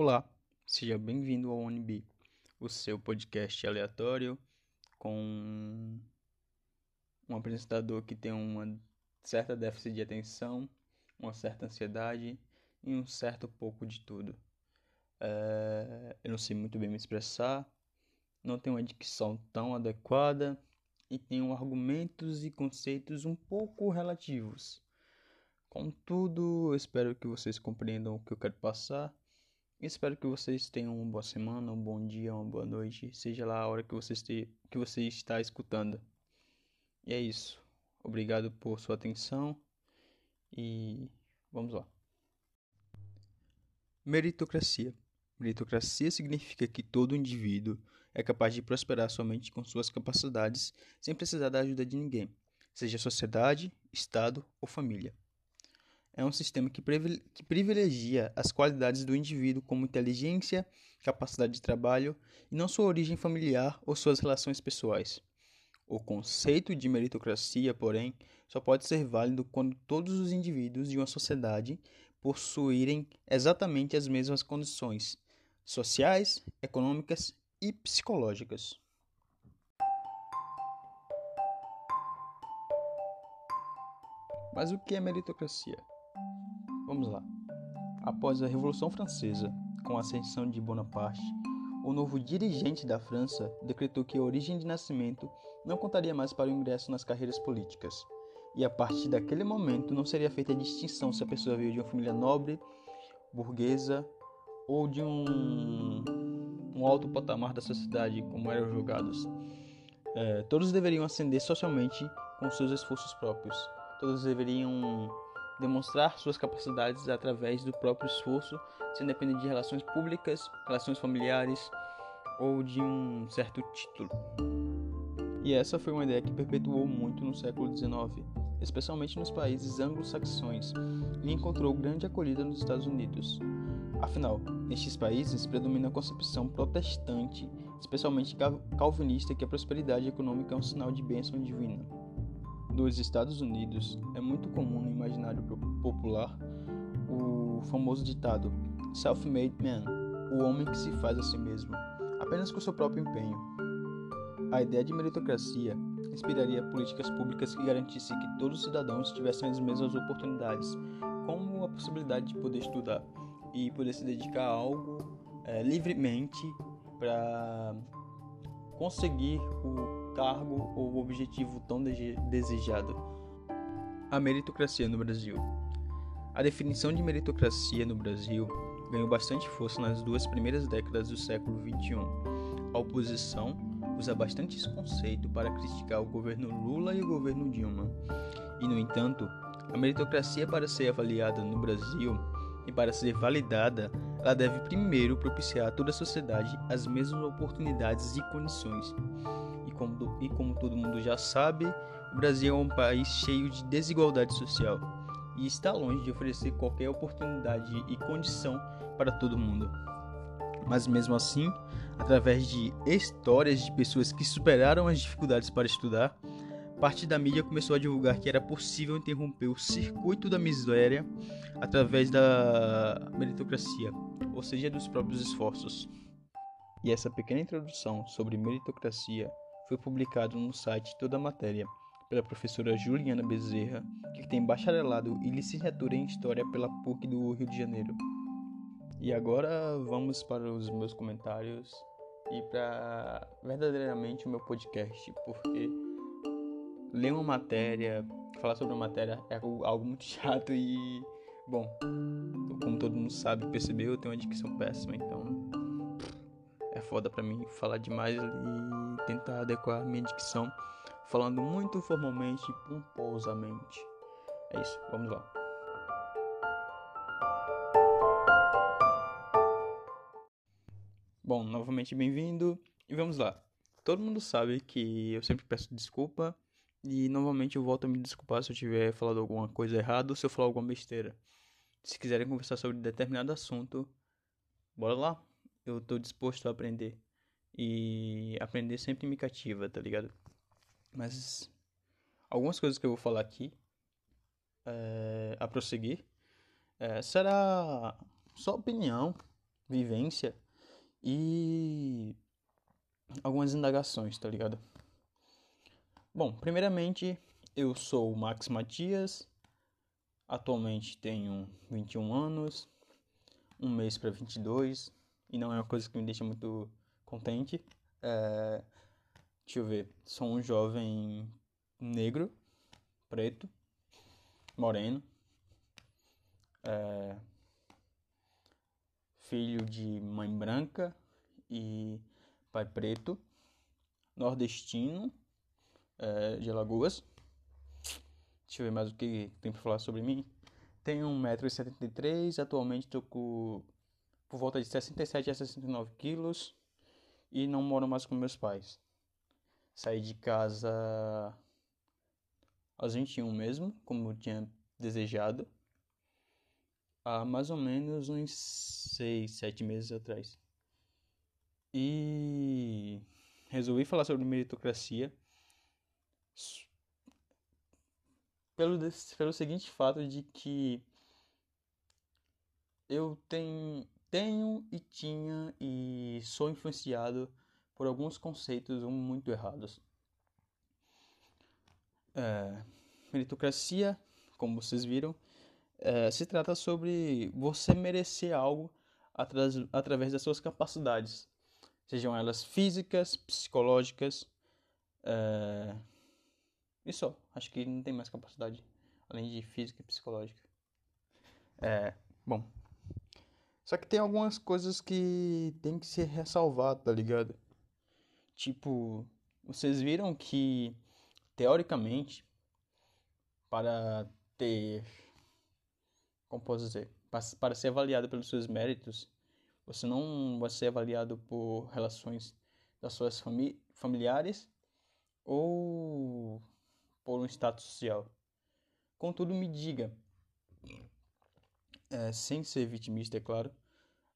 Olá, seja bem-vindo ao ONB, o seu podcast aleatório com um apresentador que tem uma certa déficit de atenção, uma certa ansiedade e um certo pouco de tudo. É, eu não sei muito bem me expressar, não tenho uma dicção tão adequada e tenho argumentos e conceitos um pouco relativos. Contudo, eu espero que vocês compreendam o que eu quero passar Espero que vocês tenham uma boa semana, um bom dia, uma boa noite, seja lá a hora que você, este, que você está escutando. E é isso. Obrigado por sua atenção e vamos lá. Meritocracia. Meritocracia significa que todo indivíduo é capaz de prosperar somente com suas capacidades, sem precisar da ajuda de ninguém, seja sociedade, Estado ou família é um sistema que, privilegia as qualidades do indivíduo como inteligência, capacidade de trabalho e não sua origem familiar ou suas relações pessoais. O conceito de meritocracia, porém, só pode ser válido quando todos os indivíduos de uma sociedade possuírem exatamente as mesmas condições sociais, econômicas e psicológicas. Mas o que é meritocracia? Vamos lá. Após a Revolução Francesa, com a ascensão de Bonaparte, o novo dirigente da França decretou que a origem de nascimento não contaria mais para o ingresso nas carreiras políticas. E a partir daquele momento não seria feita a distinção se a pessoa veio de uma família nobre, burguesa ou de um, um alto patamar da sociedade, como eram julgados. É, todos deveriam ascender socialmente com seus esforços próprios. Todos deveriam demonstrar suas capacidades através do próprio esforço, sem depender de relações públicas, relações familiares ou de um certo título. E essa foi uma ideia que perpetuou muito no século XIX, especialmente nos países anglo-saxões, e encontrou grande acolhida nos Estados Unidos. Afinal, nestes países predomina a concepção protestante, especialmente calvinista, que a prosperidade econômica é um sinal de bênção divina dos Estados Unidos, é muito comum no imaginário popular o famoso ditado Self-made man, o homem que se faz a si mesmo, apenas com seu próprio empenho. A ideia de meritocracia inspiraria políticas públicas que garantissem que todos os cidadãos tivessem as mesmas oportunidades, como a possibilidade de poder estudar e poder se dedicar a algo é, livremente para conseguir o cargo ou objetivo tão desejado. A meritocracia no Brasil. A definição de meritocracia no Brasil ganhou bastante força nas duas primeiras décadas do século XXI. A oposição usa bastante esse conceito para criticar o governo Lula e o governo Dilma. E, no entanto, a meritocracia, para ser avaliada no Brasil e para ser validada, ela deve primeiro propiciar a toda a sociedade as mesmas oportunidades e condições como, e como todo mundo já sabe, o Brasil é um país cheio de desigualdade social e está longe de oferecer qualquer oportunidade e condição para todo mundo. Mas mesmo assim, através de histórias de pessoas que superaram as dificuldades para estudar, parte da mídia começou a divulgar que era possível interromper o circuito da miséria através da meritocracia, ou seja, dos próprios esforços. E essa pequena introdução sobre meritocracia foi publicado no site Toda a Matéria pela professora Juliana Bezerra, que tem bacharelado e licenciatura em História pela PUC do Rio de Janeiro. E agora vamos para os meus comentários e para verdadeiramente o meu podcast, porque ler uma matéria, falar sobre uma matéria é algo muito chato e, bom, como todo mundo sabe, percebeu, eu tenho uma dicção péssima, então foda para mim falar demais e tentar adequar minha dicção, falando muito formalmente e pomposamente. É isso, vamos lá. Bom, novamente bem-vindo e vamos lá. Todo mundo sabe que eu sempre peço desculpa e novamente eu volto a me desculpar se eu tiver falado alguma coisa errada ou se eu falar alguma besteira. Se quiserem conversar sobre determinado assunto, bora lá. Eu tô disposto a aprender. E aprender sempre me cativa, tá ligado? Mas algumas coisas que eu vou falar aqui é, a prosseguir é, será só opinião vivência e algumas indagações, tá ligado? Bom, primeiramente, eu sou o Max Matias, atualmente tenho 21 anos, um mês para 22, e não é uma coisa que me deixa muito contente. É... Deixa eu ver, sou um jovem negro, preto, moreno, é... filho de mãe branca e pai preto, nordestino, é, de Alagoas. Deixa eu ver mais o que tem para falar sobre mim. Tenho 1,73m, atualmente estou com por volta de 67 a 69 quilos e não moro mais com meus pais. Saí de casa aos 21 mesmo, como eu tinha desejado, há mais ou menos uns 6, 7 meses atrás. E resolvi falar sobre meritocracia pelo, pelo seguinte fato de que eu tenho, tenho e tinha e sou influenciado por alguns conceitos muito errados. É, meritocracia, como vocês viram, é, se trata sobre você merecer algo atras, através das suas capacidades, sejam elas físicas, psicológicas, é, e só. Acho que não tem mais capacidade, além de física e psicológica. É, bom. Só que tem algumas coisas que tem que ser ressalvado, tá ligado? Tipo, vocês viram que, teoricamente, para ter. Como posso dizer? Para ser avaliado pelos seus méritos, você não vai ser avaliado por relações das suas fami familiares ou por um status social. Contudo, me diga, é, sem ser vitimista, é claro,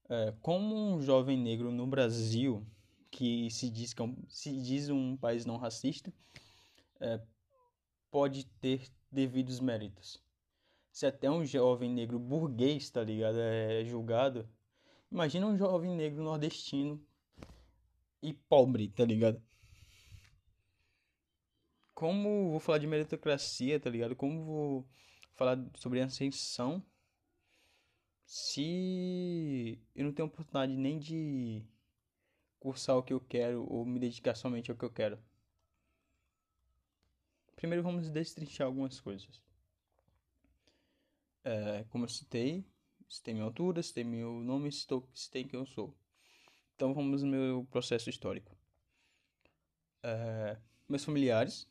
é, como um jovem negro no Brasil, que se diz, que é um, se diz um país não racista, é, pode ter devidos méritos. Se até um jovem negro burguês, tá ligado, é julgado, imagina um jovem negro nordestino e pobre, tá ligado? como vou falar de meritocracia, tá ligado? Como vou falar sobre ascensão se eu não tenho oportunidade nem de cursar o que eu quero ou me dedicar somente ao que eu quero? Primeiro vamos destrinchar algumas coisas. É, como eu citei, citei minha altura, citei meu nome, citei quem eu sou. Então vamos no meu processo histórico. É, meus familiares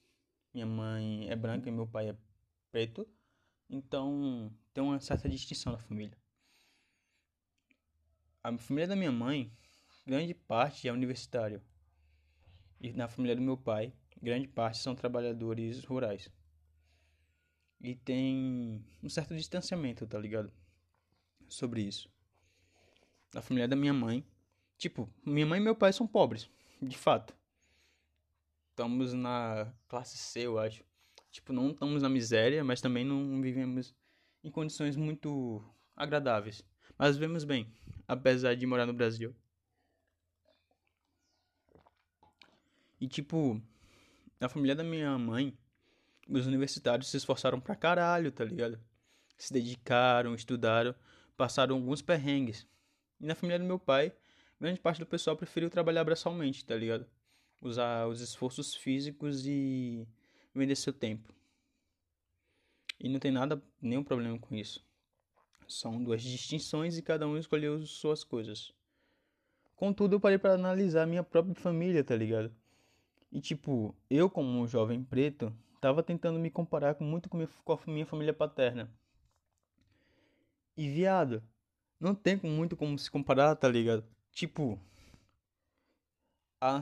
minha mãe é branca e meu pai é preto. Então tem uma certa distinção na família. A família da minha mãe, grande parte é universitário. E na família do meu pai, grande parte são trabalhadores rurais. E tem um certo distanciamento, tá ligado? Sobre isso. Na família da minha mãe, tipo, minha mãe e meu pai são pobres, de fato estamos na classe C, eu acho. Tipo, não estamos na miséria, mas também não vivemos em condições muito agradáveis. Mas vivemos bem, apesar de morar no Brasil. E tipo, na família da minha mãe, os universitários se esforçaram pra caralho, tá ligado? Se dedicaram, estudaram, passaram alguns perrengues. E na família do meu pai, grande parte do pessoal preferiu trabalhar braçalmente, tá ligado? usar os esforços físicos e vender seu tempo. E não tem nada, nenhum problema com isso. São duas distinções e cada um escolheu suas coisas. Contudo, eu parei para analisar minha própria família, tá ligado? E tipo, eu como um jovem preto, tava tentando me comparar com muito com a minha família paterna. E viado, não tem muito como se comparar, tá ligado? Tipo, a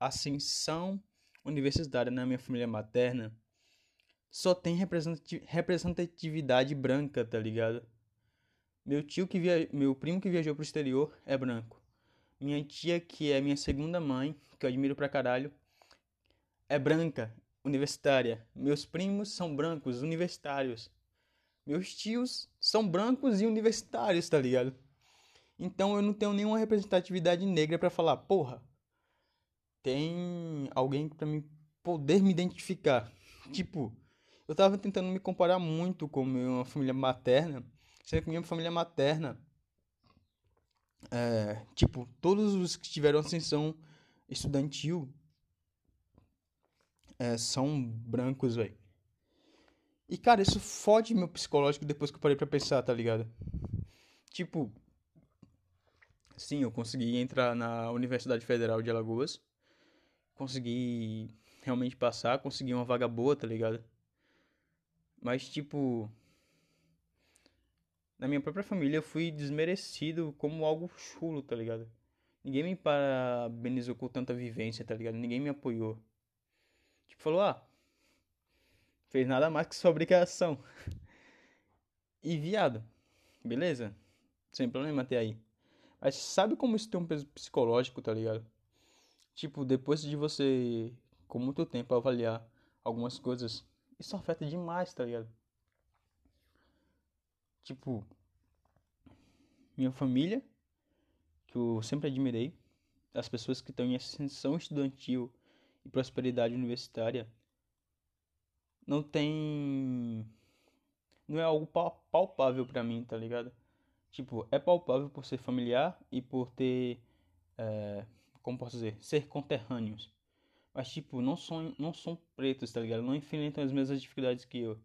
ascensão universitária na minha família materna só tem representatividade branca, tá ligado? Meu tio que via... meu primo que viajou pro exterior é branco. Minha tia, que é minha segunda mãe, que eu admiro pra caralho, é branca, universitária. Meus primos são brancos, universitários. Meus tios são brancos e universitários, tá ligado? Então eu não tenho nenhuma representatividade negra para falar, porra, tem alguém para me poder me identificar. Tipo, eu tava tentando me comparar muito com minha família materna, sendo que minha família materna é, tipo, todos os que tiveram ascensão estudantil é, são brancos, velho. E, cara, isso fode meu psicológico depois que eu parei pra pensar, tá ligado? Tipo, sim, eu consegui entrar na Universidade Federal de Alagoas. Consegui realmente passar, consegui uma vaga boa, tá ligado? Mas, tipo, na minha própria família eu fui desmerecido como algo chulo, tá ligado? Ninguém me parabenizou com tanta vivência, tá ligado? Ninguém me apoiou. Tipo, falou, ah, fez nada mais que sua obrigação. E viado, beleza? Sem problema até aí. Mas sabe como isso tem um peso psicológico, tá ligado? Tipo, depois de você, com muito tempo, avaliar algumas coisas, isso afeta demais, tá ligado? Tipo, minha família, que eu sempre admirei, as pessoas que estão em ascensão estudantil e prosperidade universitária, não tem. Não é algo palpável para mim, tá ligado? Tipo, é palpável por ser familiar e por ter. É, como posso dizer? Ser conterrâneos. Mas, tipo, não são, não são pretos, tá ligado? Não enfrentam as mesmas dificuldades que eu.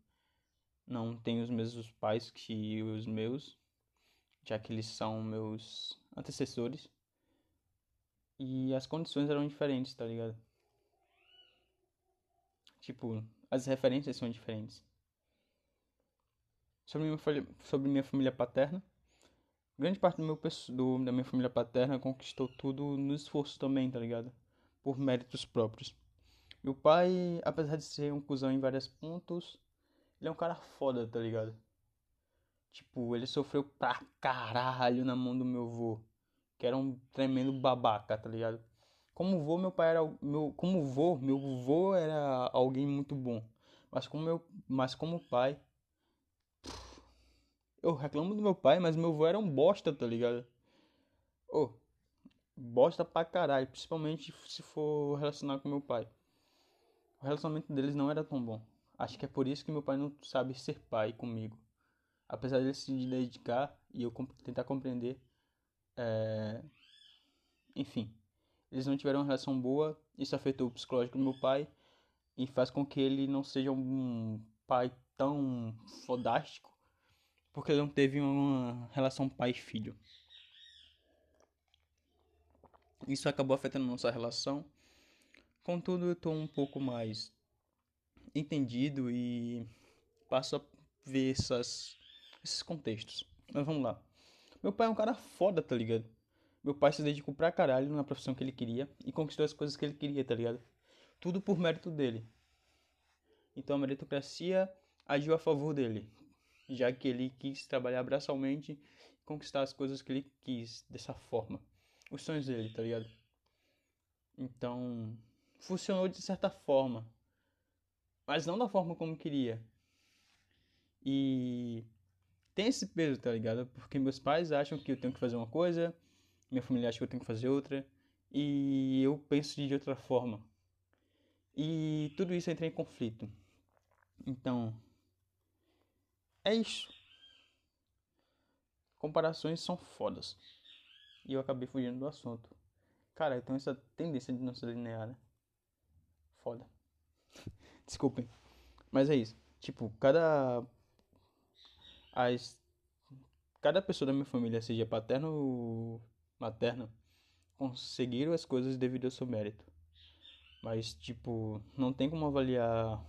Não tenho os mesmos pais que os meus, já que eles são meus antecessores. E as condições eram diferentes, tá ligado? Tipo, as referências são diferentes. Sobre minha, sobre minha família paterna, grande parte do meu do, da minha família paterna conquistou tudo no esforço também, tá ligado? Por méritos próprios. Meu pai, apesar de ser um cuzão em vários pontos, ele é um cara foda, tá ligado? Tipo, ele sofreu pra caralho na mão do meu avô, que era um tremendo babaca, tá ligado? Como vô, meu pai era meu como vô, meu vô era alguém muito bom. Mas como meu, mas como pai, eu reclamo do meu pai, mas meu vô era um bosta, tá ligado? Oh, bosta pra caralho, principalmente se for relacionar com meu pai. O relacionamento deles não era tão bom. Acho que é por isso que meu pai não sabe ser pai comigo. Apesar de se dedicar e eu tentar compreender, é... enfim, eles não tiveram uma relação boa, isso afetou o psicológico do meu pai e faz com que ele não seja um pai tão fodástico, porque ele não teve uma relação pai-filho. Isso acabou afetando nossa relação. Contudo, eu estou um pouco mais entendido e passo a ver essas, esses contextos. Mas vamos lá. Meu pai é um cara foda, tá ligado? Meu pai se dedicou pra caralho na profissão que ele queria e conquistou as coisas que ele queria, tá ligado? Tudo por mérito dele. Então a meritocracia agiu a favor dele, já que ele quis trabalhar braçalmente e conquistar as coisas que ele quis dessa forma. Os sonhos dele, tá ligado? Então, funcionou de certa forma, mas não da forma como queria. E tem esse peso, tá ligado? Porque meus pais acham que eu tenho que fazer uma coisa, minha família acha que eu tenho que fazer outra, e eu penso de outra forma. E tudo isso entra em conflito. Então, é isso. Comparações são fodas. E eu acabei fugindo do assunto. Cara, eu tenho essa tendência de não ser linear, né? Foda. Desculpem. Mas é isso. Tipo, cada. As. Cada pessoa da minha família, seja paterna ou materna conseguiram as coisas devido ao seu mérito. Mas, tipo, não tem como avaliar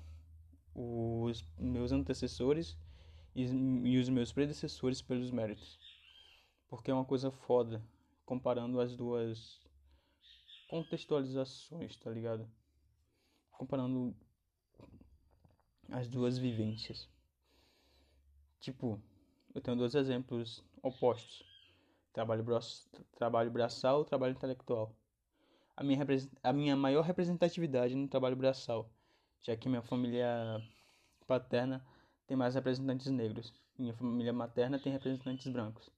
os meus antecessores e, e os meus predecessores pelos méritos. Porque é uma coisa foda comparando as duas contextualizações, tá ligado? Comparando as duas vivências. Tipo, eu tenho dois exemplos opostos. Trabalho, braço, trabalho braçal, trabalho intelectual. A minha, a minha maior representatividade no trabalho braçal, já que minha família paterna tem mais representantes negros, minha família materna tem representantes brancos.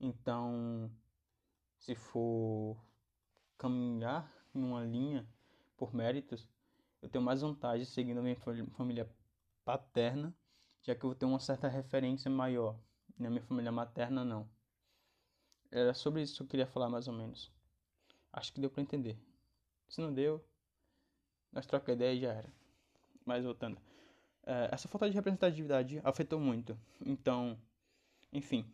Então, se for caminhar em uma linha por méritos, eu tenho mais vantagem seguindo a minha família paterna, já que eu vou ter uma certa referência maior. Na minha família materna, não. Era sobre isso que eu queria falar, mais ou menos. Acho que deu para entender. Se não deu, nós troca ideia e já era. Mas voltando. É, essa falta de representatividade afetou muito. Então, enfim,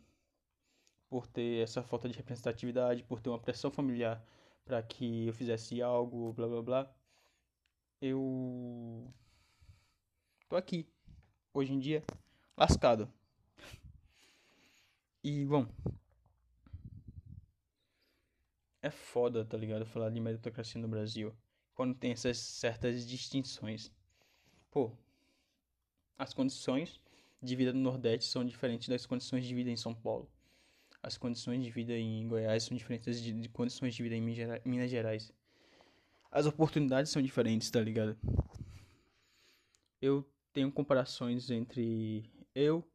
por ter essa falta de representatividade, por ter uma pressão familiar para que eu fizesse algo, blá blá blá, eu tô aqui hoje em dia lascado. E bom, é foda, tá ligado? Falar de meritocracia no Brasil quando tem essas certas distinções. Pô, as condições de vida no Nordeste são diferentes das condições de vida em São Paulo. As condições de vida em Goiás são diferentes de, de condições de vida em Minas Gerais. As oportunidades são diferentes, tá ligado? Eu tenho comparações entre eu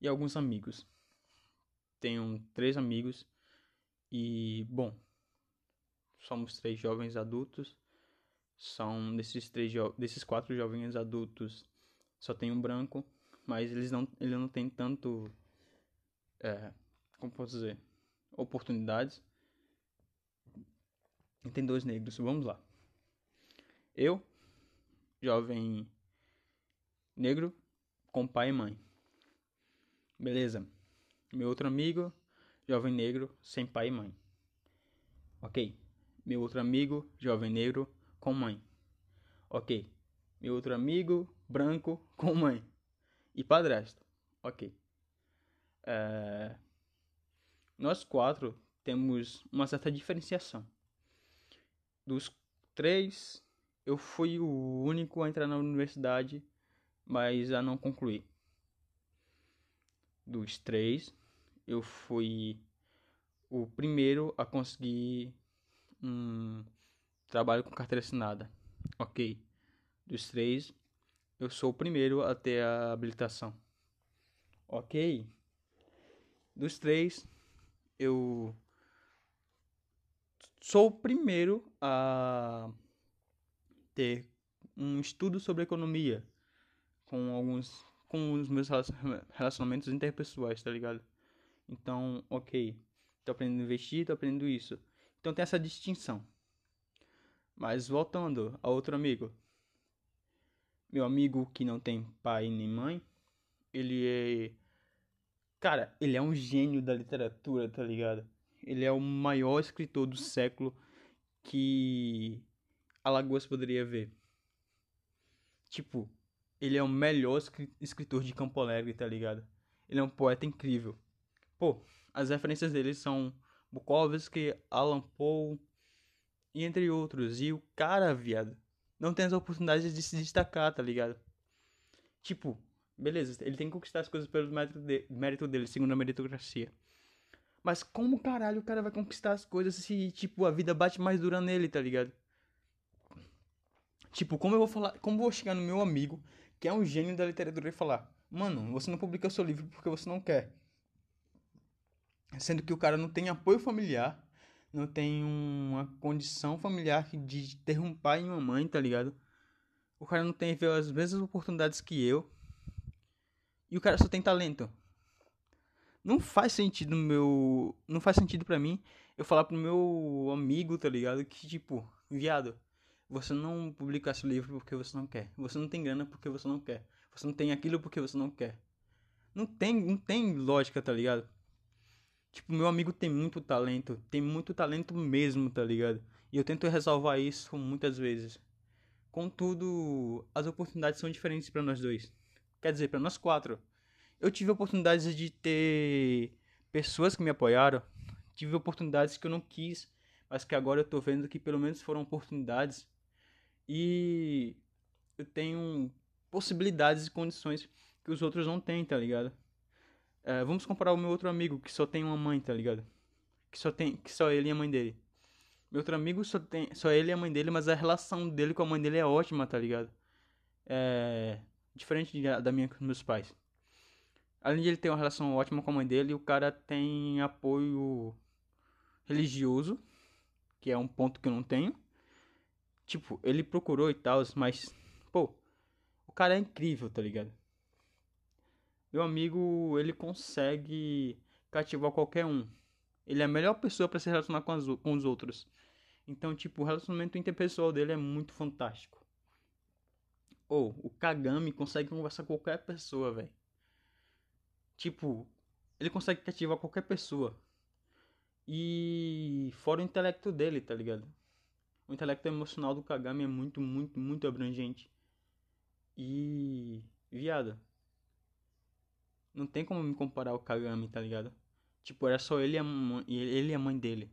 e alguns amigos. Tenho três amigos e, bom, somos três jovens adultos. São desses três desses quatro jovens adultos, só tem um branco, mas eles não, ele não tem tanto, é, como posso dizer, oportunidades. E tem dois negros. Vamos lá. Eu, jovem negro, com pai e mãe. Beleza. Meu outro amigo, jovem negro, sem pai e mãe. Ok. Meu outro amigo, jovem negro, com mãe. Ok. Meu outro amigo, branco, com mãe. E padrasto. Ok. É... Nós quatro temos uma certa diferenciação. Dos três, eu fui o único a entrar na universidade, mas a não concluir. Dos três, eu fui o primeiro a conseguir um trabalho com carteira assinada. Ok. Dos três, eu sou o primeiro a ter a habilitação. Ok. Dos três, eu sou o primeiro a ter um estudo sobre economia com alguns com os meus relacionamentos interpessoais, tá ligado? Então, ok. Tô aprendendo a investir, tô aprendendo isso. Então tem essa distinção. Mas voltando a outro amigo. Meu amigo que não tem pai nem mãe, ele é. Cara, ele é um gênio da literatura, tá ligado? Ele é o maior escritor do século que Alagoas poderia ver. Tipo, ele é o melhor escritor de Campo Alegre, tá ligado? Ele é um poeta incrível. Pô, as referências dele são Bukowski, Alan Poe, e entre outros. E o cara, viado, não tem as oportunidades de se destacar, tá ligado? Tipo, beleza, ele tem que conquistar as coisas pelo mérito, de, mérito dele, segundo a meritocracia. Mas como caralho o cara vai conquistar as coisas se, tipo, a vida bate mais dura nele, tá ligado? Tipo, como eu vou falar, como vou chegar no meu amigo, que é um gênio da literatura, e falar: Mano, você não publica seu livro porque você não quer. Sendo que o cara não tem apoio familiar, não tem uma condição familiar de ter um pai e uma mãe, tá ligado? O cara não tem as mesmas oportunidades que eu. E o cara só tem talento. Não faz sentido meu, não faz sentido para mim eu falar pro meu amigo, tá ligado? Que tipo, viado, você não publica esse livro porque você não quer. Você não tem grana porque você não quer. Você não tem aquilo porque você não quer. Não tem, não tem lógica, tá ligado? Tipo, meu amigo tem muito talento, tem muito talento mesmo, tá ligado? E eu tento ressalvar isso muitas vezes. Contudo, as oportunidades são diferentes para nós dois. Quer dizer, para nós quatro. Eu tive oportunidades de ter pessoas que me apoiaram, tive oportunidades que eu não quis, mas que agora eu tô vendo que pelo menos foram oportunidades. E eu tenho possibilidades e condições que os outros não têm, tá ligado? É, vamos comparar o meu outro amigo que só tem uma mãe, tá ligado? Que só tem, que só ele e a mãe dele. Meu outro amigo só tem, só ele e a mãe dele, mas a relação dele com a mãe dele é ótima, tá ligado? É diferente de, da minha com meus pais. Além de ele ter uma relação ótima com a mãe dele, o cara tem apoio religioso, que é um ponto que eu não tenho. Tipo, ele procurou e tal, mas, pô, o cara é incrível, tá ligado? Meu amigo, ele consegue cativar qualquer um. Ele é a melhor pessoa para se relacionar com, as, com os outros. Então, tipo, o relacionamento interpessoal dele é muito fantástico. Ou, oh, o Kagami consegue conversar com qualquer pessoa, velho. Tipo, ele consegue cativar qualquer pessoa. E fora o intelecto dele, tá ligado? O intelecto emocional do Kagami é muito, muito, muito abrangente. E. Viado. Não tem como me comparar ao Kagami, tá ligado? Tipo, era só ele e a, mãe, ele e a mãe dele.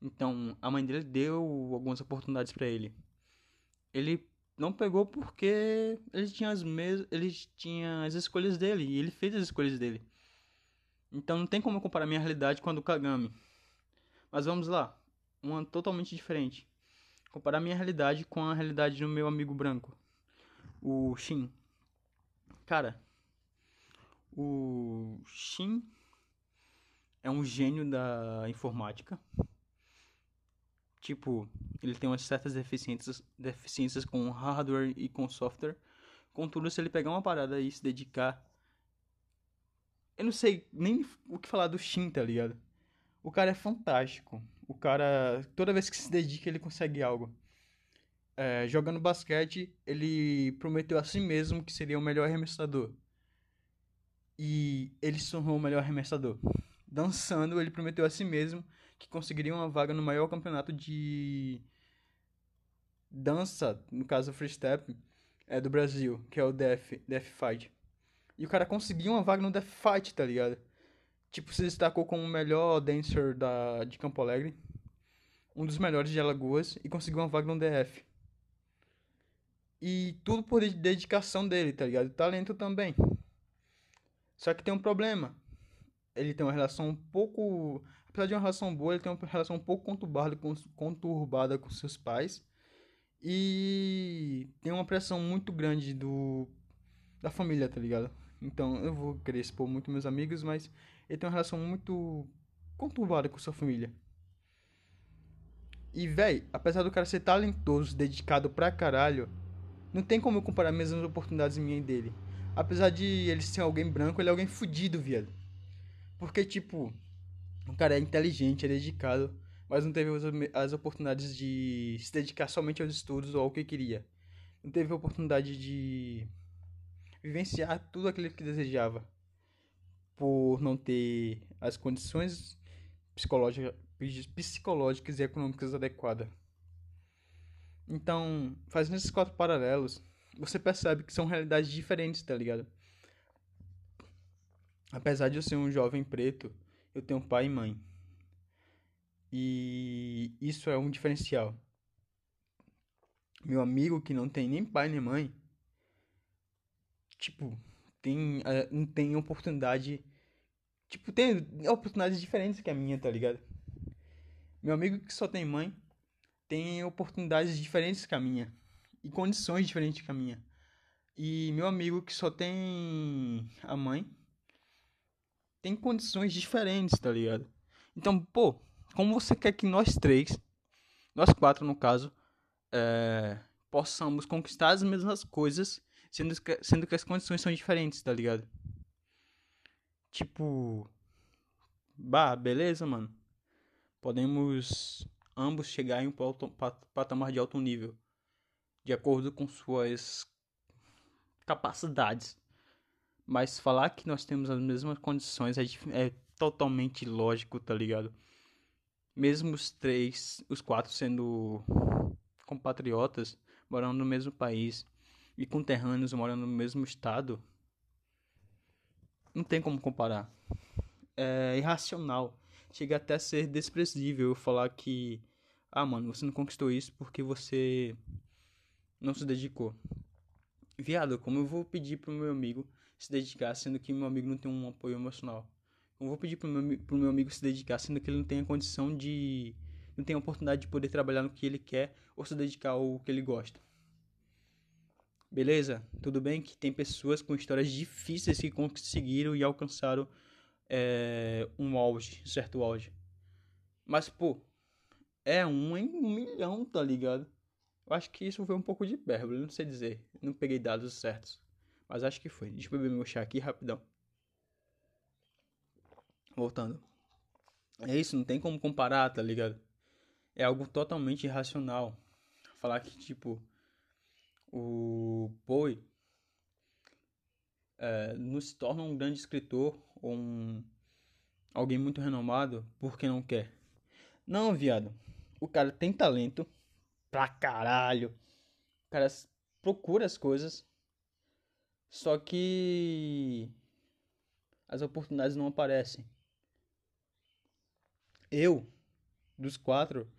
Então, a mãe dele deu algumas oportunidades para ele. Ele não pegou porque ele tinha as mes ele tinha as escolhas dele e ele fez as escolhas dele. Então não tem como comparar minha realidade com a do Kagami. Mas vamos lá, uma totalmente diferente. Comparar minha realidade com a realidade do meu amigo branco, o Shin. Cara, o Shin é um gênio da informática. Tipo, ele tem umas certas deficiências, deficiências com hardware e com software. Contudo, se ele pegar uma parada e se dedicar. Eu não sei nem o que falar do Shin, tá ligado? O cara é fantástico. O cara, toda vez que se dedica, ele consegue algo. É, jogando basquete, ele prometeu a si mesmo que seria o melhor arremessador. E ele se tornou o melhor arremessador. Dançando, ele prometeu a si mesmo que conseguiria uma vaga no maior campeonato de dança, no caso free step, é do Brasil, que é o Death, Death Fight. E o cara conseguiu uma vaga no Death Fight, tá ligado? Tipo, se destacou como o melhor dancer da, de Campo Alegre, um dos melhores de Alagoas, e conseguiu uma vaga no DF. E tudo por dedicação dele, tá ligado? Talento também. Só que tem um problema. Ele tem uma relação um pouco apesar de uma relação boa, ele tem uma relação um pouco conturbada conturbada com seus pais. E tem uma pressão muito grande do da família, tá ligado? Então eu vou querer expor muito meus amigos, mas ele tem uma relação muito conturbada com sua família. E, véi, apesar do cara ser talentoso, dedicado pra caralho, não tem como eu comparar as mesmas oportunidades minha e dele. Apesar de ele ser alguém branco, ele é alguém fudido, viado. Porque, tipo, o cara é inteligente, é dedicado, mas não teve as oportunidades de se dedicar somente aos estudos ou ao que queria. Não teve a oportunidade de vivenciar tudo aquilo que desejava, por não ter as condições psicológicas, psicológicas e econômicas adequadas. Então, fazendo esses quatro paralelos, você percebe que são realidades diferentes, tá ligado? Apesar de eu ser um jovem preto, eu tenho pai e mãe. E isso é um diferencial. Meu amigo que não tem nem pai nem mãe, tipo, tem, eh, não tem oportunidade. Tipo, tem oportunidades diferentes que a minha, tá ligado? Meu amigo que só tem mãe tem oportunidades diferentes que a minha. E condições diferentes que a minha. E meu amigo que só tem a mãe tem condições diferentes, tá ligado? Então, pô, como você quer que nós três, nós quatro no caso, é, possamos conquistar as mesmas coisas, sendo que, sendo que as condições são diferentes, tá ligado? Tipo, bah, beleza, mano. Podemos ambos chegar em um patamar de alto nível, de acordo com suas capacidades. Mas falar que nós temos as mesmas condições é, é totalmente lógico, tá ligado? Mesmo os três, os quatro sendo compatriotas, morando no mesmo país e conterrâneos morando no mesmo estado, não tem como comparar. É irracional. Chega até a ser desprezível falar que, ah, mano, você não conquistou isso porque você não se dedicou. Viado, como eu vou pedir pro meu amigo se dedicar, sendo que meu amigo não tem um apoio emocional. Eu vou pedir pro meu, pro meu amigo se dedicar, sendo que ele não tem a condição de. não tem a oportunidade de poder trabalhar no que ele quer ou se dedicar ao que ele gosta. Beleza? Tudo bem que tem pessoas com histórias difíceis que conseguiram e alcançaram é, um auge, certo auge. Mas, pô, é um em um milhão, tá ligado? Eu acho que isso foi um pouco de hipérbole, não sei dizer. Não peguei dados certos. Mas acho que foi. Deixa eu beber meu chá aqui rapidão. Voltando. É isso, não tem como comparar, tá ligado? É algo totalmente irracional. Falar que, tipo, o Poe é, não se torna um grande escritor ou um, alguém muito renomado porque não quer. Não, viado. O cara tem talento pra caralho. O cara procura as coisas. Só que as oportunidades não aparecem. Eu, dos quatro,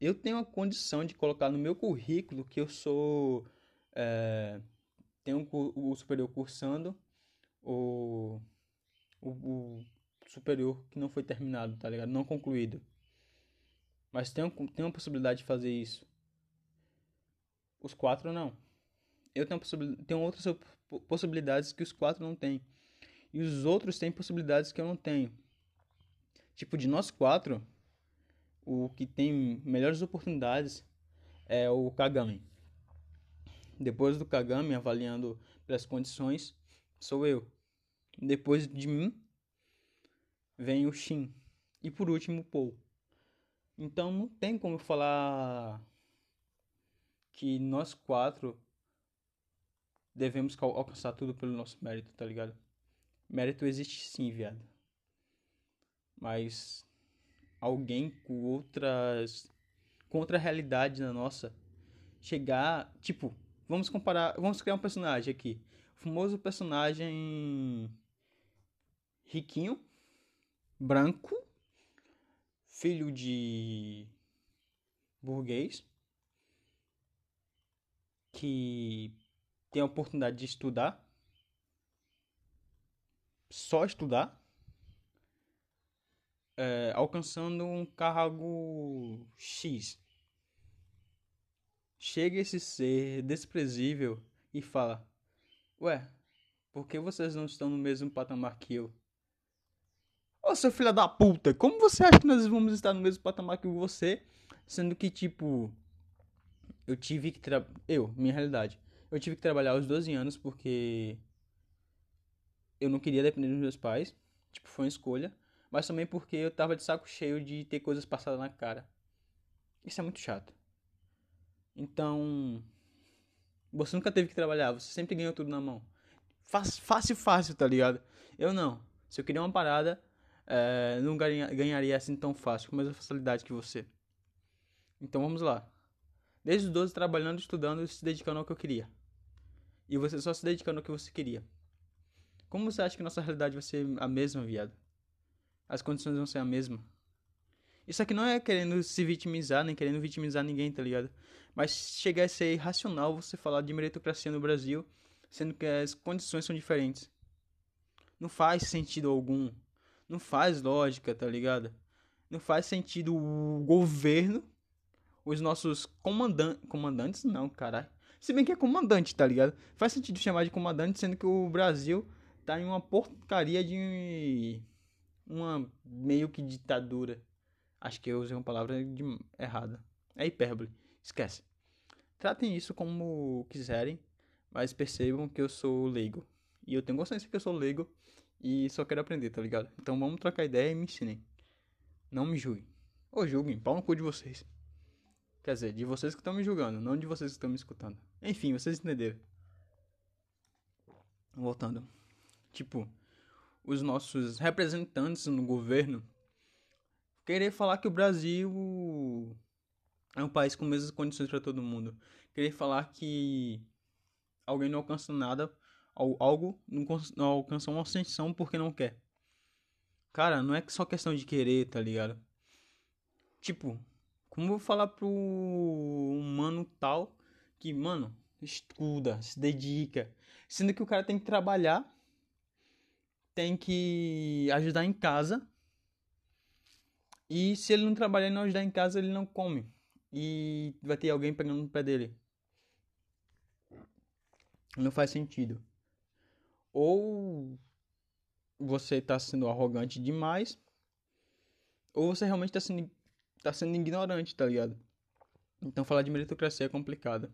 eu tenho a condição de colocar no meu currículo que eu sou. É, tenho o superior cursando, o, o, o, superior que não foi terminado, tá ligado? Não concluído. Mas tem, tem uma possibilidade de fazer isso. Os quatro não. Eu tenho, tenho outras possibilidades que os quatro não têm. E os outros têm possibilidades que eu não tenho. Tipo, de nós quatro, o que tem melhores oportunidades é o Kagami. Depois do Kagami, avaliando pelas condições, sou eu. Depois de mim, vem o Shin. E por último, o Paul. Então não tem como falar que nós quatro devemos alcançar tudo pelo nosso mérito, tá ligado? Mérito existe sim, viado. Mas alguém com outras com outra realidade na nossa chegar, tipo, vamos comparar, vamos criar um personagem aqui. O famoso personagem riquinho, branco, filho de burguês, que tem a oportunidade de estudar, só estudar, é, alcançando um cargo X. Chega esse ser desprezível e fala: Ué, por que vocês não estão no mesmo patamar que eu? Ô seu filho da puta, como você acha que nós vamos estar no mesmo patamar que você? Sendo que, tipo, eu tive que. Tra... Eu, minha realidade. Eu tive que trabalhar aos 12 anos porque. Eu não queria depender dos meus pais. Tipo, foi uma escolha. Mas também porque eu tava de saco cheio de ter coisas passadas na cara. Isso é muito chato. Então. Você nunca teve que trabalhar, você sempre ganhou tudo na mão. Fácil, fácil, tá ligado? Eu não. Se eu queria uma parada, é, não ganharia assim tão fácil, com a mesma facilidade que você. Então vamos lá. Desde os 12 trabalhando, estudando e se dedicando ao que eu queria. E você só se dedicando ao que você queria. Como você acha que nossa realidade vai ser a mesma, viado? As condições vão ser a mesma. Isso aqui não é querendo se vitimizar, nem querendo vitimizar ninguém, tá ligado? Mas chegar a ser irracional você falar de meritocracia no Brasil, sendo que as condições são diferentes. Não faz sentido algum. Não faz lógica, tá ligado? Não faz sentido o governo os nossos comandantes. Comandantes não, caralho. Se bem que é comandante, tá ligado? Faz sentido chamar de comandante, sendo que o Brasil tá em uma porcaria de. Uma meio que ditadura. Acho que eu usei uma palavra de... errada. É hipérbole. Esquece. Tratem isso como quiserem, mas percebam que eu sou leigo. E eu tenho consciência que eu sou leigo e só quero aprender, tá ligado? Então vamos trocar ideia e me ensinem. Não me julguem. Ou julguem, pau no cu de vocês. Quer dizer, de vocês que estão me julgando, não de vocês que estão me escutando. Enfim, vocês entenderam. Voltando. Tipo, os nossos representantes no governo querer falar que o Brasil é um país com mesmas condições para todo mundo. Querer falar que alguém não alcança nada, algo não alcança uma ascensão porque não quer. Cara, não é só questão de querer, tá ligado? Tipo, como eu vou falar pro humano tal que, mano, estuda, se dedica, sendo que o cara tem que trabalhar, tem que ajudar em casa. E se ele não trabalhar e não ajudar em casa, ele não come. E vai ter alguém pegando no pé dele. Não faz sentido. Ou você tá sendo arrogante demais, ou você realmente tá sendo, tá sendo ignorante, tá ligado? Então falar de meritocracia é complicado.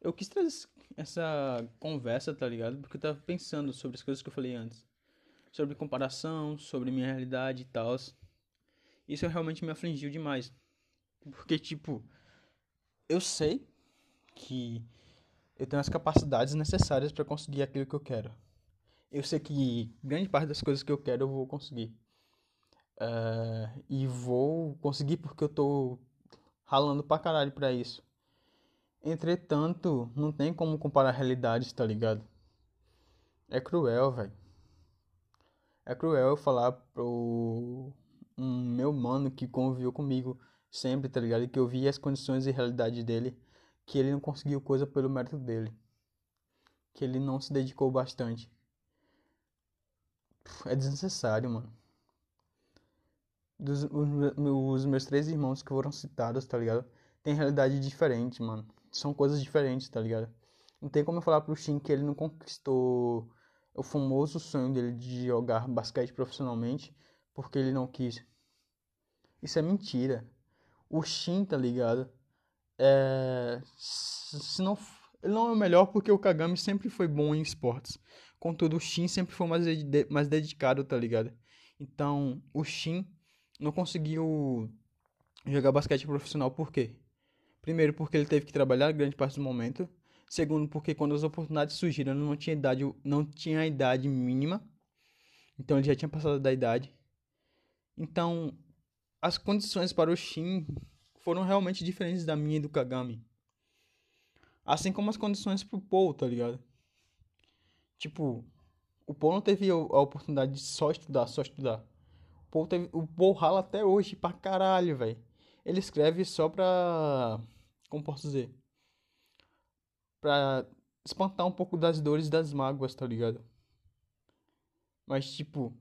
Eu quis trazer essa conversa, tá ligado? Porque eu tava pensando sobre as coisas que eu falei antes. Sobre comparação, sobre minha realidade e tal. Isso realmente me afligiu demais. Porque, tipo, eu sei que eu tenho as capacidades necessárias para conseguir aquilo que eu quero. Eu sei que grande parte das coisas que eu quero eu vou conseguir. Uh, e vou conseguir porque eu tô ralando pra caralho pra isso. Entretanto, não tem como comparar realidades, tá ligado? É cruel, velho. É cruel eu falar pro um meu mano que conviveu comigo sempre, tá ligado? Que eu vi as condições e realidade dele, que ele não conseguiu coisa pelo mérito dele. Que ele não se dedicou bastante. É desnecessário, mano. Dos, os, os meus três irmãos que foram citados, tá ligado? Tem realidade diferente, mano. São coisas diferentes, tá ligado? Não tem como eu falar pro Shin que ele não conquistou o famoso sonho dele de jogar basquete profissionalmente porque ele não quis. Isso é mentira. O Shin, tá ligado? É. Se não. Ele não é o melhor porque o Kagami sempre foi bom em esportes. Contudo, o Shin sempre foi mais, mais dedicado, tá ligado? Então, o Shin não conseguiu jogar basquete profissional por quê? Primeiro, porque ele teve que trabalhar grande parte do momento. Segundo, porque quando as oportunidades surgiram, não tinha idade, não tinha a idade mínima. Então ele já tinha passado da idade. Então, as condições para o Shin foram realmente diferentes da minha e do Kagami. Assim como as condições pro Paul, tá ligado? Tipo, o Paul não teve a oportunidade de só estudar, só estudar. Paul, teve, o Paul rala até hoje pra caralho, velho. Ele escreve só pra. Como posso dizer? Pra espantar um pouco das dores das mágoas, tá ligado? Mas, tipo,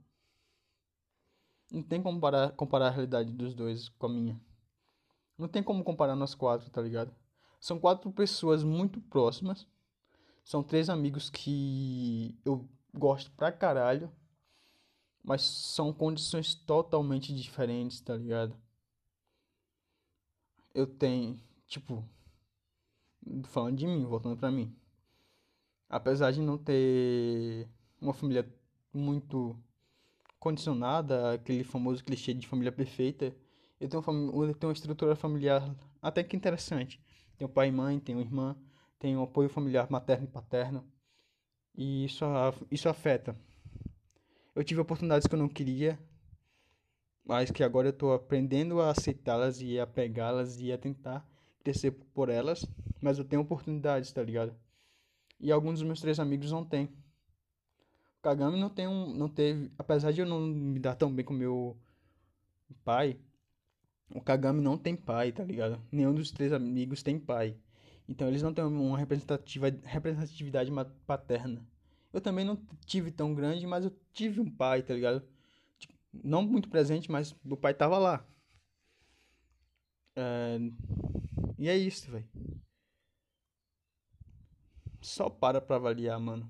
não tem como comparar, comparar a realidade dos dois com a minha. Não tem como comparar nós quatro, tá ligado? São quatro pessoas muito próximas. São três amigos que eu gosto pra caralho. Mas são condições totalmente diferentes, tá ligado? Eu tenho, tipo, falando de mim, voltando pra mim. Apesar de não ter uma família muito condicionada aquele famoso clichê de família perfeita. Eu tenho, eu tenho uma estrutura familiar até que interessante. Tenho pai e mãe, tenho irmã, tenho apoio familiar materno e paterno. E isso, isso afeta. Eu tive oportunidades que eu não queria, mas que agora eu estou aprendendo a aceitá-las e a pegá-las e a tentar crescer por elas. Mas eu tenho oportunidades, tá ligado? E alguns dos meus três amigos não têm. Kagami não tem um, não teve, apesar de eu não me dar tão bem com meu pai, o Kagami não tem pai, tá ligado? Nenhum dos três amigos tem pai. Então eles não têm uma representativa, representatividade paterna. Eu também não tive tão grande, mas eu tive um pai, tá ligado? Tipo, não muito presente, mas o pai tava lá. É... E é isso, velho. Só para pra avaliar, mano.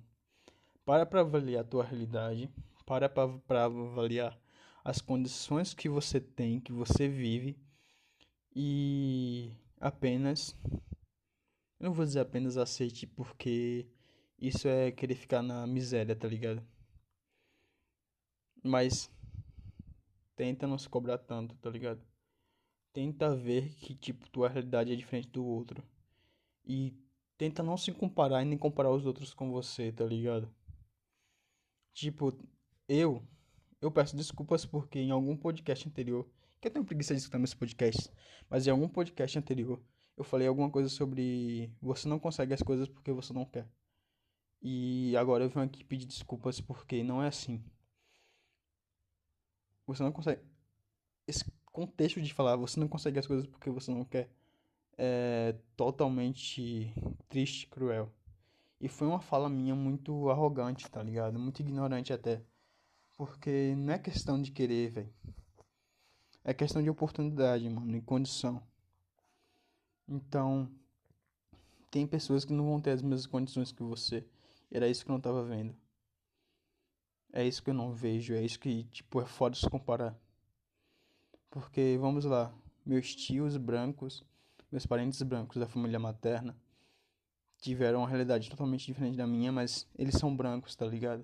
Para para avaliar a tua realidade, para para avaliar as condições que você tem, que você vive e apenas eu não vou dizer apenas aceite porque isso é querer ficar na miséria, tá ligado? Mas tenta não se cobrar tanto, tá ligado? Tenta ver que tipo tua realidade é diferente do outro. E tenta não se comparar e nem comparar os outros com você, tá ligado? Tipo, eu eu peço desculpas porque em algum podcast anterior, que eu tenho preguiça de escutar meus podcasts, mas em algum podcast anterior eu falei alguma coisa sobre você não consegue as coisas porque você não quer. E agora eu venho aqui pedir desculpas porque não é assim. Você não consegue. Esse contexto de falar você não consegue as coisas porque você não quer é totalmente triste, cruel. E foi uma fala minha muito arrogante, tá ligado? Muito ignorante até. Porque não é questão de querer, velho. É questão de oportunidade, mano, e condição. Então, tem pessoas que não vão ter as mesmas condições que você. Era isso que eu não tava vendo. É isso que eu não vejo, é isso que, tipo, é foda se comparar. Porque, vamos lá, meus tios brancos, meus parentes brancos da família materna, tiveram uma realidade totalmente diferente da minha, mas eles são brancos, tá ligado?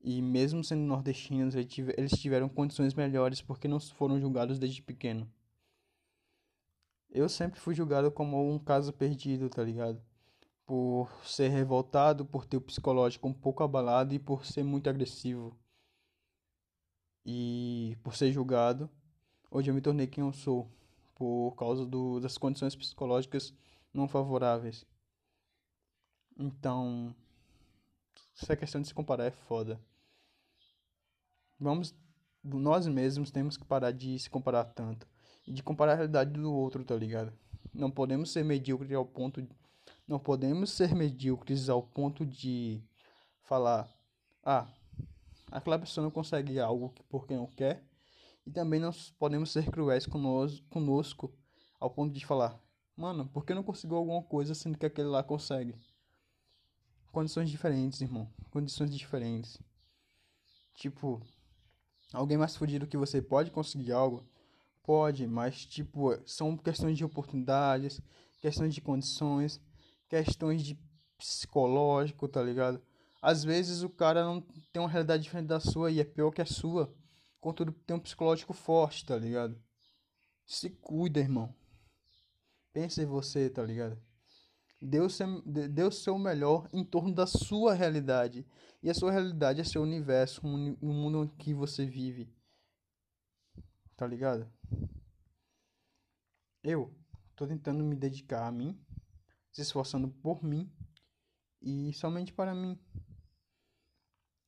E mesmo sendo nordestinos, eles tiveram condições melhores porque não foram julgados desde pequeno. Eu sempre fui julgado como um caso perdido, tá ligado? Por ser revoltado, por ter o psicológico um pouco abalado e por ser muito agressivo. E por ser julgado, hoje eu me tornei quem eu sou, por causa do, das condições psicológicas não favoráveis. Então, essa questão de se comparar é foda vamos nós mesmos temos que parar de se comparar tanto e de comparar a realidade do outro, tá ligado? Não podemos ser medíocres ao ponto de, não podemos ser medíocres ao ponto de falar, ah, aquela pessoa não consegue algo porque não quer, e também não podemos ser cruéis conosco, ao ponto de falar, mano, por que não conseguiu alguma coisa sendo que aquele lá consegue? Condições diferentes, irmão, condições diferentes. Tipo, Alguém mais fudido que você pode conseguir algo? Pode, mas tipo, são questões de oportunidades, questões de condições, questões de psicológico, tá ligado? Às vezes o cara não tem uma realidade diferente da sua e é pior que a sua. Contudo, tem um psicológico forte, tá ligado? Se cuida, irmão. Pense em você, tá ligado? O, seu, o seu melhor em torno da sua realidade. E a sua realidade é seu universo, o mundo em que você vive. Tá ligado? Eu tô tentando me dedicar a mim, se esforçando por mim e somente para mim.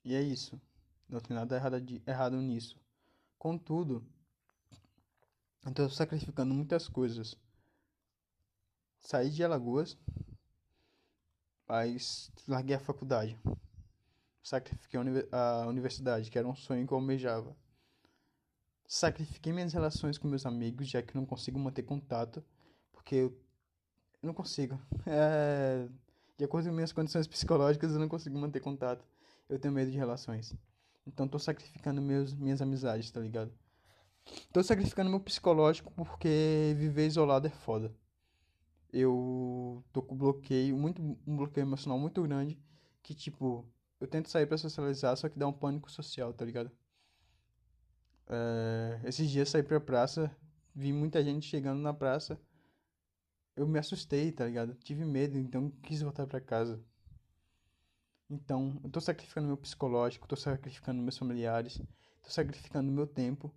E é isso. Não tem nada errado, de, errado nisso. Contudo, eu tô sacrificando muitas coisas. Saí de Alagoas mas larguei a faculdade. Sacrifiquei a universidade, que era um sonho que eu almejava. Sacrifiquei minhas relações com meus amigos, já que não consigo manter contato, porque eu, não consigo. É, de acordo com minhas condições psicológicas, eu não consigo manter contato. Eu tenho medo de relações. Então tô sacrificando meus, minhas amizades, tá ligado? Tô sacrificando meu psicológico porque viver isolado é foda eu tô com bloqueio, muito, um bloqueio emocional muito grande, que tipo, eu tento sair para socializar, só que dá um pânico social, tá ligado? É, esses dias saí pra praça, vi muita gente chegando na praça, eu me assustei, tá ligado? Tive medo, então quis voltar para casa. Então, eu tô sacrificando meu psicológico, tô sacrificando meus familiares, tô sacrificando meu tempo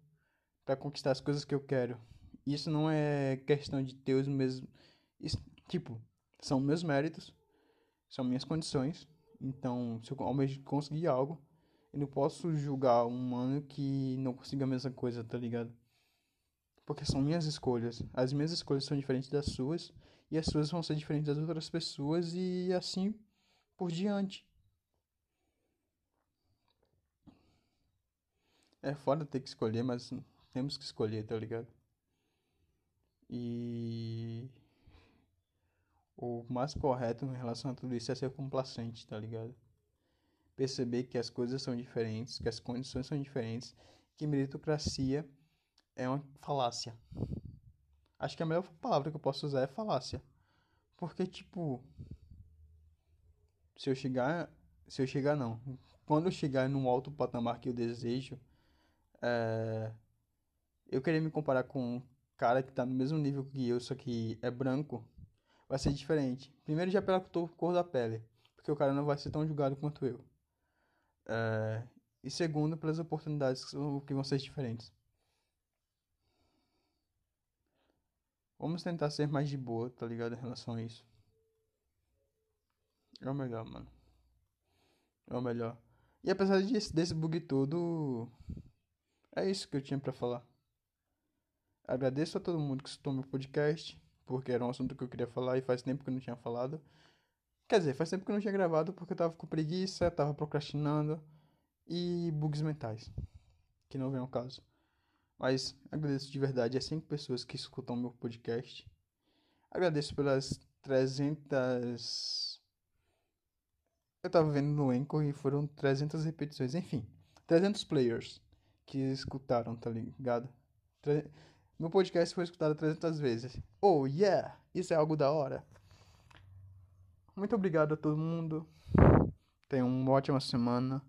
para conquistar as coisas que eu quero. Isso não é questão de ter os mesmos isso, tipo, são meus méritos, são minhas condições. Então, se eu almejo conseguir algo, eu não posso julgar um humano que não consiga a mesma coisa, tá ligado? Porque são minhas escolhas. As minhas escolhas são diferentes das suas, e as suas vão ser diferentes das outras pessoas, e assim por diante. É foda ter que escolher, mas temos que escolher, tá ligado? E o mais correto em relação a tudo isso é ser complacente, tá ligado? Perceber que as coisas são diferentes, que as condições são diferentes, que meritocracia é uma falácia. Acho que a melhor palavra que eu posso usar é falácia. Porque, tipo, se eu chegar. Se eu chegar, não. Quando eu chegar num alto patamar que eu desejo, é, eu querer me comparar com um cara que tá no mesmo nível que eu, só que é branco, vai ser diferente. Primeiro já pela cor da pele, porque o cara não vai ser tão julgado quanto eu. É, e segundo, pelas oportunidades que vão ser diferentes. Vamos tentar ser mais de boa, tá ligado? Em relação a isso. É o melhor, mano. É o melhor. E apesar desse, bug todo, é isso que eu tinha para falar. Agradeço a todo mundo que escutou meu podcast porque era um assunto que eu queria falar e faz tempo que eu não tinha falado. Quer dizer, faz tempo que eu não tinha gravado porque eu tava com preguiça, tava procrastinando e bugs mentais, que não vem ao caso. Mas agradeço de verdade as cinco pessoas que escutam meu podcast. Agradeço pelas 300. Eu tava vendo no Anchor e foram 300 repetições. Enfim, 300 players que escutaram, tá ligado? Tre... Meu podcast foi escutado 300 vezes. Oh, yeah! Isso é algo da hora. Muito obrigado a todo mundo. Tenham uma ótima semana,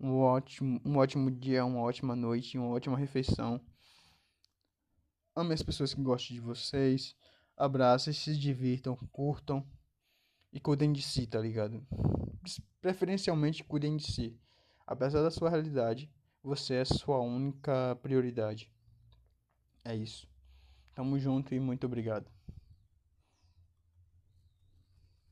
um ótimo, um ótimo dia, uma ótima noite, uma ótima refeição. Ame as pessoas que gostam de vocês. Abracem, se divirtam, curtam e cuidem de si, tá ligado? Preferencialmente cuidem de si. Apesar da sua realidade, você é sua única prioridade. É isso. Tamo junto e muito obrigado.